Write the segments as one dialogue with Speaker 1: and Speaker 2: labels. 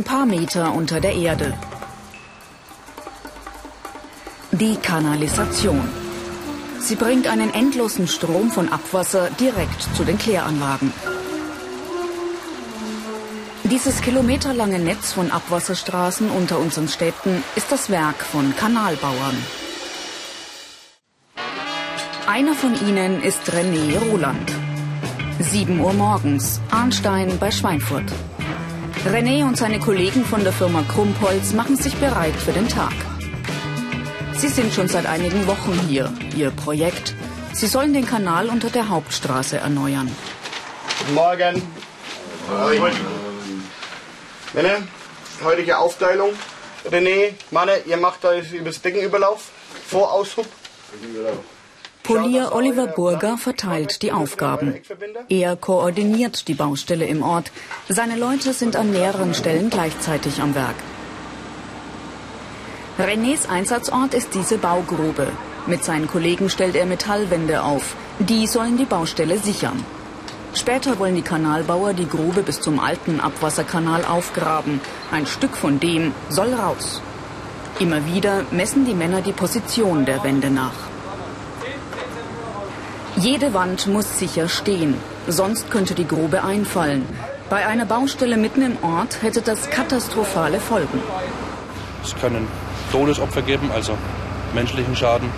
Speaker 1: Ein paar Meter unter der Erde. Die Kanalisation. Sie bringt einen endlosen Strom von Abwasser direkt zu den Kläranlagen. Dieses kilometerlange Netz von Abwasserstraßen unter unseren Städten ist das Werk von Kanalbauern. Einer von ihnen ist René Roland. 7 Uhr morgens, Arnstein bei Schweinfurt. René und seine Kollegen von der Firma Krumpholz machen sich bereit für den Tag. Sie sind schon seit einigen Wochen hier. Ihr Projekt. Sie sollen den Kanal unter der Hauptstraße erneuern.
Speaker 2: Guten Morgen. Morgen. Männer, heutige Aufteilung. René, Manne, ihr macht da übers Beckenüberlauf, Voraushub.
Speaker 1: Polier Oliver Burger verteilt die Aufgaben. Er koordiniert die Baustelle im Ort. Seine Leute sind an mehreren Stellen gleichzeitig am Werk. Renés Einsatzort ist diese Baugrube. Mit seinen Kollegen stellt er Metallwände auf. Die sollen die Baustelle sichern. Später wollen die Kanalbauer die Grube bis zum alten Abwasserkanal aufgraben. Ein Stück von dem soll raus. Immer wieder messen die Männer die Position der Wände nach. Jede Wand muss sicher stehen, sonst könnte die Grube einfallen. Bei einer Baustelle mitten im Ort hätte das katastrophale Folgen.
Speaker 3: Es können Todesopfer geben, also menschlichen Schaden,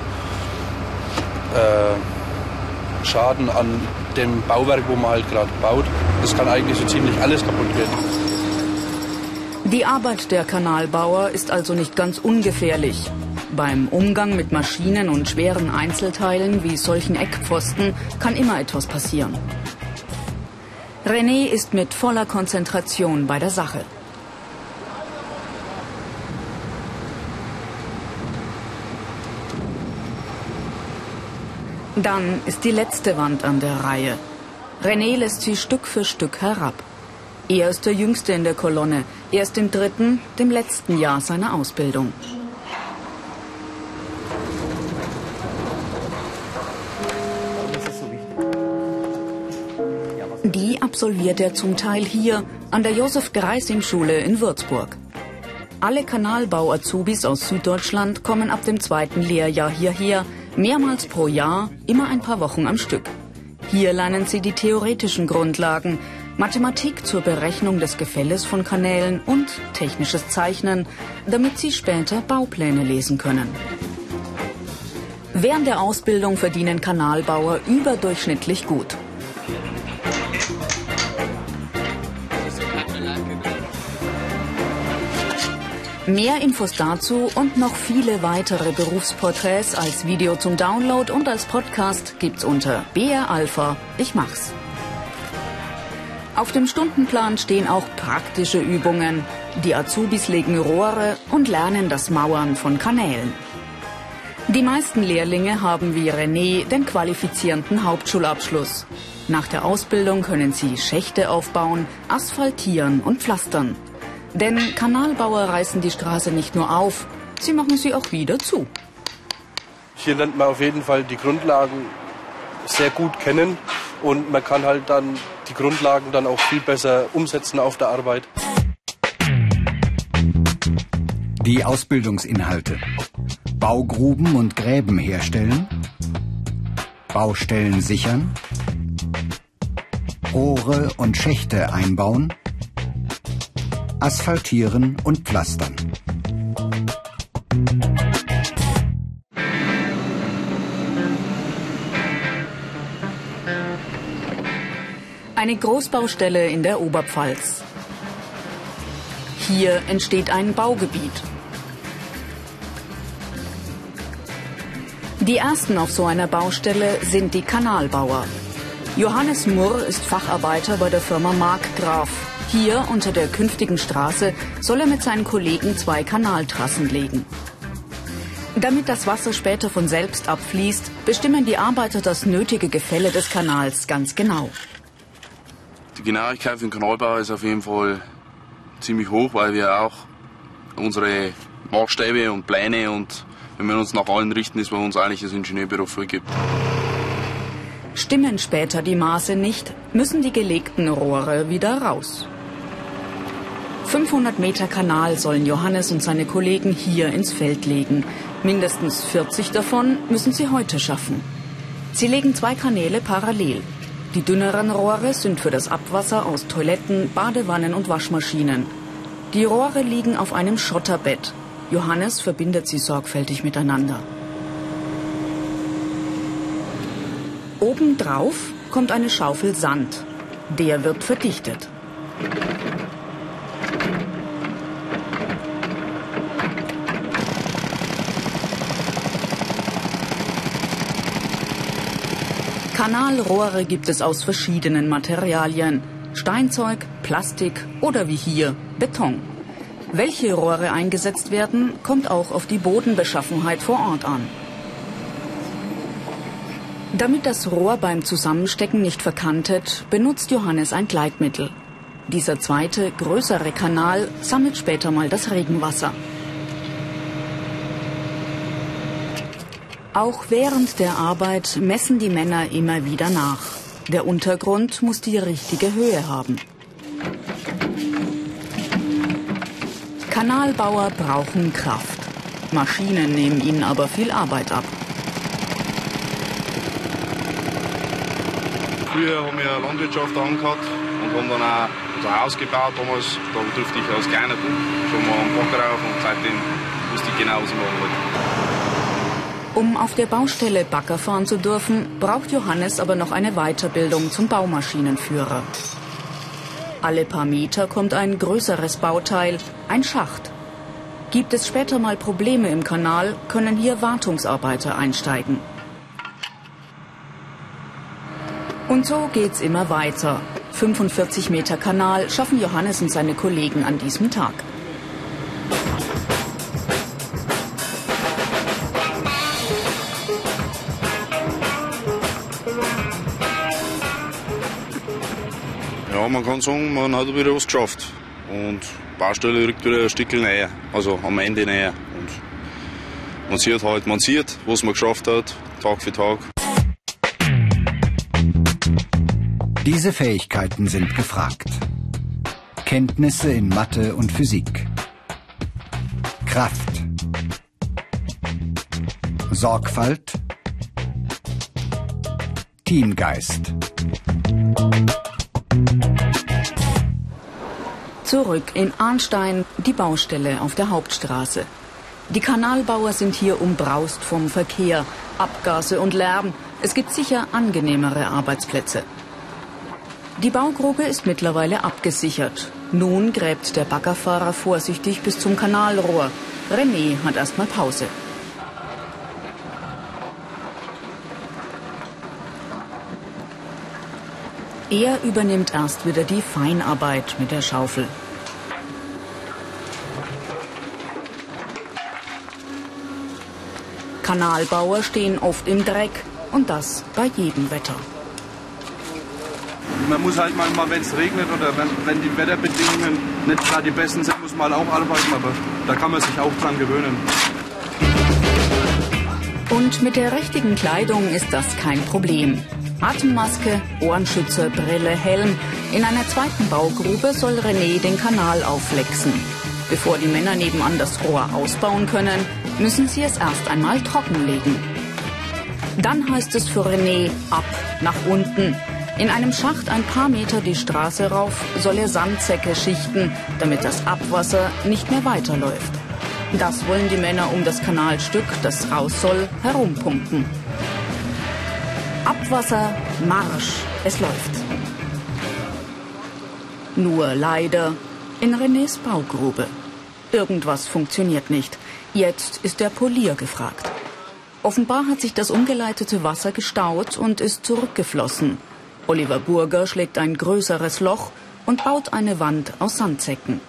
Speaker 3: äh, Schaden an dem Bauwerk, wo man halt gerade baut. Das kann eigentlich so ziemlich alles kaputt gehen.
Speaker 1: Die Arbeit der Kanalbauer ist also nicht ganz ungefährlich. Beim Umgang mit Maschinen und schweren Einzelteilen wie solchen Eckpfosten kann immer etwas passieren. René ist mit voller Konzentration bei der Sache. Dann ist die letzte Wand an der Reihe. René lässt sie Stück für Stück herab. Er ist der Jüngste in der Kolonne. Er ist im dritten, dem letzten Jahr seiner Ausbildung. Absolviert er zum Teil hier an der Josef-Greising-Schule in Würzburg. Alle Kanalbau-Azubis aus Süddeutschland kommen ab dem zweiten Lehrjahr hierher, mehrmals pro Jahr, immer ein paar Wochen am Stück. Hier lernen sie die theoretischen Grundlagen, Mathematik zur Berechnung des Gefälles von Kanälen und technisches Zeichnen, damit sie später Baupläne lesen können. Während der Ausbildung verdienen Kanalbauer überdurchschnittlich gut. Mehr Infos dazu und noch viele weitere Berufsporträts als Video zum Download und als Podcast gibt's unter BR Alpha. Ich mach's. Auf dem Stundenplan stehen auch praktische Übungen. Die Azubis legen Rohre und lernen das Mauern von Kanälen. Die meisten Lehrlinge haben wie René den qualifizierenden Hauptschulabschluss. Nach der Ausbildung können sie Schächte aufbauen, asphaltieren und pflastern. Denn Kanalbauer reißen die Straße nicht nur auf, sie machen sie auch wieder zu.
Speaker 3: Hier lernt man auf jeden Fall die Grundlagen sehr gut kennen und man kann halt dann die Grundlagen dann auch viel besser umsetzen auf der Arbeit.
Speaker 4: Die Ausbildungsinhalte. Baugruben und Gräben herstellen. Baustellen sichern. Rohre und Schächte einbauen. Asphaltieren und pflastern.
Speaker 1: Eine Großbaustelle in der Oberpfalz. Hier entsteht ein Baugebiet. Die ersten auf so einer Baustelle sind die Kanalbauer. Johannes Murr ist Facharbeiter bei der Firma Markgraf. Hier unter der künftigen Straße soll er mit seinen Kollegen zwei Kanaltrassen legen. Damit das Wasser später von selbst abfließt, bestimmen die Arbeiter das nötige Gefälle des Kanals ganz genau.
Speaker 5: Die Genauigkeit für den Kanalbau ist auf jeden Fall ziemlich hoch, weil wir auch unsere Maßstäbe und Pläne und wenn wir uns nach allen richten, ist bei uns eigentlich das Ingenieurbüro vorgibt.
Speaker 1: Stimmen später die Maße nicht, müssen die gelegten Rohre wieder raus. 500 Meter Kanal sollen Johannes und seine Kollegen hier ins Feld legen. Mindestens 40 davon müssen sie heute schaffen. Sie legen zwei Kanäle parallel. Die dünneren Rohre sind für das Abwasser aus Toiletten, Badewannen und Waschmaschinen. Die Rohre liegen auf einem Schotterbett. Johannes verbindet sie sorgfältig miteinander. Obendrauf kommt eine Schaufel Sand. Der wird verdichtet. Kanalrohre gibt es aus verschiedenen Materialien. Steinzeug, Plastik oder wie hier Beton. Welche Rohre eingesetzt werden, kommt auch auf die Bodenbeschaffenheit vor Ort an. Damit das Rohr beim Zusammenstecken nicht verkantet, benutzt Johannes ein Gleitmittel. Dieser zweite, größere Kanal sammelt später mal das Regenwasser. Auch während der Arbeit messen die Männer immer wieder nach. Der Untergrund muss die richtige Höhe haben. Kanalbauer brauchen Kraft. Maschinen nehmen ihnen aber viel Arbeit ab.
Speaker 5: Früher haben wir Landwirtschaft angehabt und haben dann auch unser Haus gebaut damals. Da durfte ich als kleiner Bub schon mal am Bagger rauf und seitdem wusste ich genau, was ich machen wollte.
Speaker 1: Um auf der Baustelle Bagger fahren zu dürfen, braucht Johannes aber noch eine Weiterbildung zum Baumaschinenführer. Alle paar Meter kommt ein größeres Bauteil, ein Schacht. Gibt es später mal Probleme im Kanal, können hier Wartungsarbeiter einsteigen. Und so geht's immer weiter. 45 Meter Kanal schaffen Johannes und seine Kollegen an diesem Tag.
Speaker 5: Ja, man kann sagen, man hat wieder was geschafft. Und Baustelle rückt wieder ein Stück näher, also am Ende näher. Und man sieht halt, man sieht, was man geschafft hat, Tag für Tag.
Speaker 4: Diese Fähigkeiten sind gefragt. Kenntnisse in Mathe und Physik. Kraft. Sorgfalt. Teamgeist.
Speaker 1: Zurück in Arnstein, die Baustelle auf der Hauptstraße. Die Kanalbauer sind hier umbraust vom Verkehr, Abgase und Lärm. Es gibt sicher angenehmere Arbeitsplätze. Die Baugrube ist mittlerweile abgesichert. Nun gräbt der Baggerfahrer vorsichtig bis zum Kanalrohr. René hat erstmal Pause. Er übernimmt erst wieder die Feinarbeit mit der Schaufel. Kanalbauer stehen oft im Dreck und das bei jedem Wetter.
Speaker 3: Man muss halt manchmal, wenn es regnet oder wenn, wenn die Wetterbedingungen nicht gerade die besten sind, muss man halt auch arbeiten, aber da kann man sich auch dran gewöhnen.
Speaker 1: Und mit der richtigen Kleidung ist das kein Problem. Atemmaske, Ohrenschützer, Brille, Helm. In einer zweiten Baugrube soll René den Kanal aufflexen. Bevor die Männer nebenan das Rohr ausbauen können, müssen sie es erst einmal trockenlegen. Dann heißt es für René ab nach unten. In einem Schacht ein paar Meter die Straße rauf soll er Sandsäcke schichten, damit das Abwasser nicht mehr weiterläuft. Das wollen die Männer um das Kanalstück, das raus soll, herumpumpen. Abwasser, Marsch, es läuft. Nur leider in Renés Baugrube. Irgendwas funktioniert nicht. Jetzt ist der Polier gefragt. Offenbar hat sich das umgeleitete Wasser gestaut und ist zurückgeflossen. Oliver Burger schlägt ein größeres Loch und baut eine Wand aus Sandsäcken.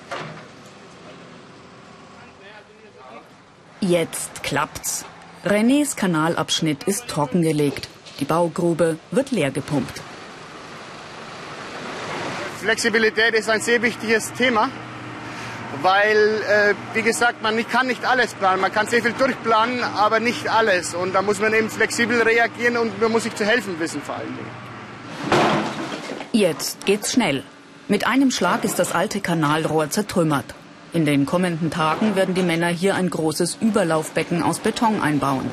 Speaker 1: Jetzt klappt's. Renés Kanalabschnitt ist trockengelegt. Die Baugrube wird leer gepumpt.
Speaker 2: Flexibilität ist ein sehr wichtiges Thema, weil, äh, wie gesagt, man kann nicht alles planen. Man kann sehr viel durchplanen, aber nicht alles. Und da muss man eben flexibel reagieren und man muss sich zu helfen wissen vor allen Dingen.
Speaker 1: Jetzt geht's schnell. Mit einem Schlag ist das alte Kanalrohr zertrümmert. In den kommenden Tagen werden die Männer hier ein großes Überlaufbecken aus Beton einbauen.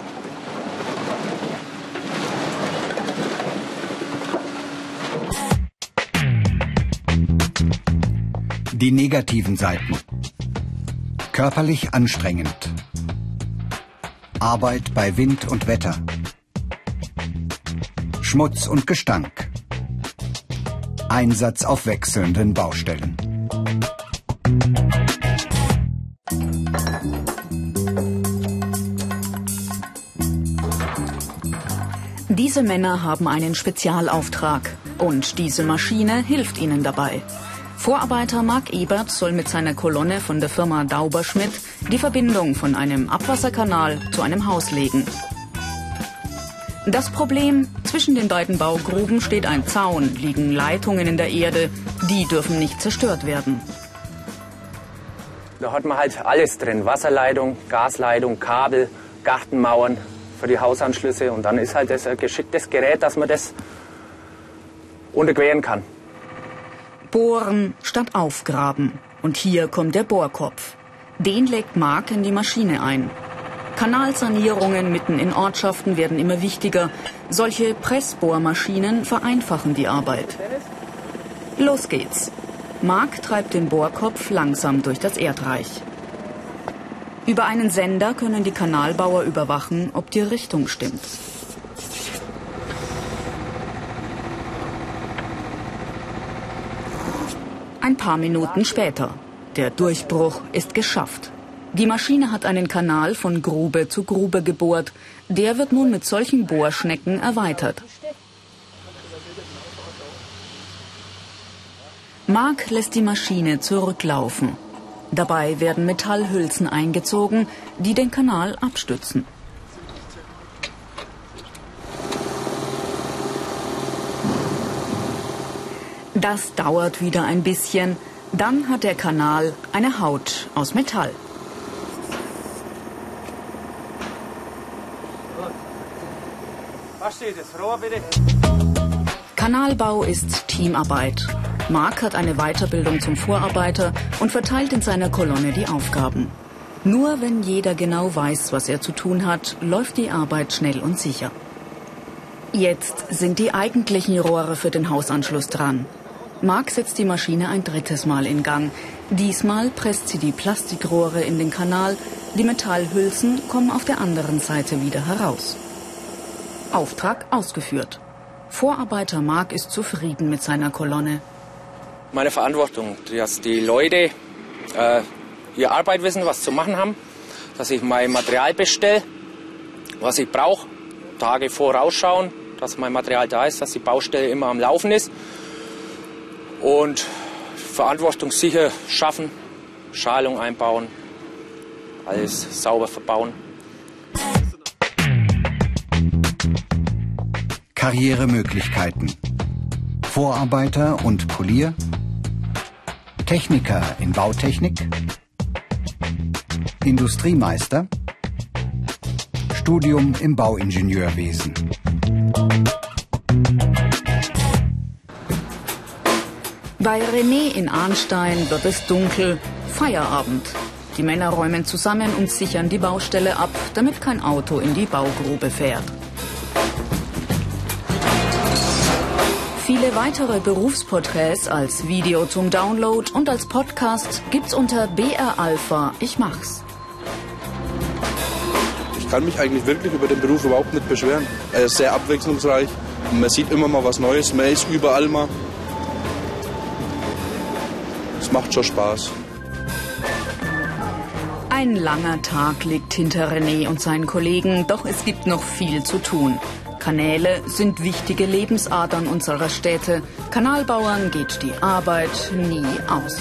Speaker 4: Die negativen Seiten. Körperlich anstrengend. Arbeit bei Wind und Wetter. Schmutz und Gestank. Einsatz auf wechselnden Baustellen.
Speaker 1: Diese Männer haben einen Spezialauftrag und diese Maschine hilft ihnen dabei. Vorarbeiter Marc Ebert soll mit seiner Kolonne von der Firma Dauberschmidt die Verbindung von einem Abwasserkanal zu einem Haus legen. Das Problem, zwischen den beiden Baugruben steht ein Zaun, liegen Leitungen in der Erde, die dürfen nicht zerstört werden.
Speaker 6: Da hat man halt alles drin, Wasserleitung, Gasleitung, Kabel, Gartenmauern für die Hausanschlüsse und dann ist halt das ein geschicktes Gerät, dass man das unterqueren kann.
Speaker 1: Bohren statt aufgraben. Und hier kommt der Bohrkopf. Den legt Mark in die Maschine ein. Kanalsanierungen mitten in Ortschaften werden immer wichtiger. Solche Pressbohrmaschinen vereinfachen die Arbeit. Los geht's. Mark treibt den Bohrkopf langsam durch das Erdreich. Über einen Sender können die Kanalbauer überwachen, ob die Richtung stimmt. Ein paar Minuten später. Der Durchbruch ist geschafft. Die Maschine hat einen Kanal von Grube zu Grube gebohrt. Der wird nun mit solchen Bohrschnecken erweitert. Mark lässt die Maschine zurücklaufen. Dabei werden Metallhülsen eingezogen, die den Kanal abstützen. Das dauert wieder ein bisschen. Dann hat der Kanal eine Haut aus Metall. Kanalbau ist Teamarbeit. Mark hat eine Weiterbildung zum Vorarbeiter und verteilt in seiner Kolonne die Aufgaben. Nur wenn jeder genau weiß, was er zu tun hat, läuft die Arbeit schnell und sicher. Jetzt sind die eigentlichen Rohre für den Hausanschluss dran. Mark setzt die Maschine ein drittes Mal in Gang. Diesmal presst sie die Plastikrohre in den Kanal. Die Metallhülsen kommen auf der anderen Seite wieder heraus. Auftrag ausgeführt. Vorarbeiter Mark ist zufrieden mit seiner Kolonne.
Speaker 6: Meine Verantwortung, dass die Leute äh, hier Arbeit wissen, was zu machen haben, dass ich mein Material bestelle, was ich brauche, Tage vorausschauen, dass mein Material da ist, dass die Baustelle immer am Laufen ist und Verantwortung sicher schaffen, Schalung einbauen, alles sauber verbauen.
Speaker 4: Karrieremöglichkeiten. Vorarbeiter und Polier. Techniker in Bautechnik. Industriemeister. Studium im Bauingenieurwesen.
Speaker 1: Bei René in Arnstein wird es dunkel. Feierabend. Die Männer räumen zusammen und sichern die Baustelle ab, damit kein Auto in die Baugrube fährt. Viele weitere Berufsporträts als Video zum Download und als Podcast gibt's unter BR Alpha. Ich mach's.
Speaker 3: Ich kann mich eigentlich wirklich über den Beruf überhaupt nicht beschweren. Er ist sehr abwechslungsreich. Man sieht immer mal was Neues. Man ist überall mal. Macht schon Spaß.
Speaker 1: Ein langer Tag liegt hinter René und seinen Kollegen, doch es gibt noch viel zu tun. Kanäle sind wichtige Lebensadern unserer Städte. Kanalbauern geht die Arbeit nie aus.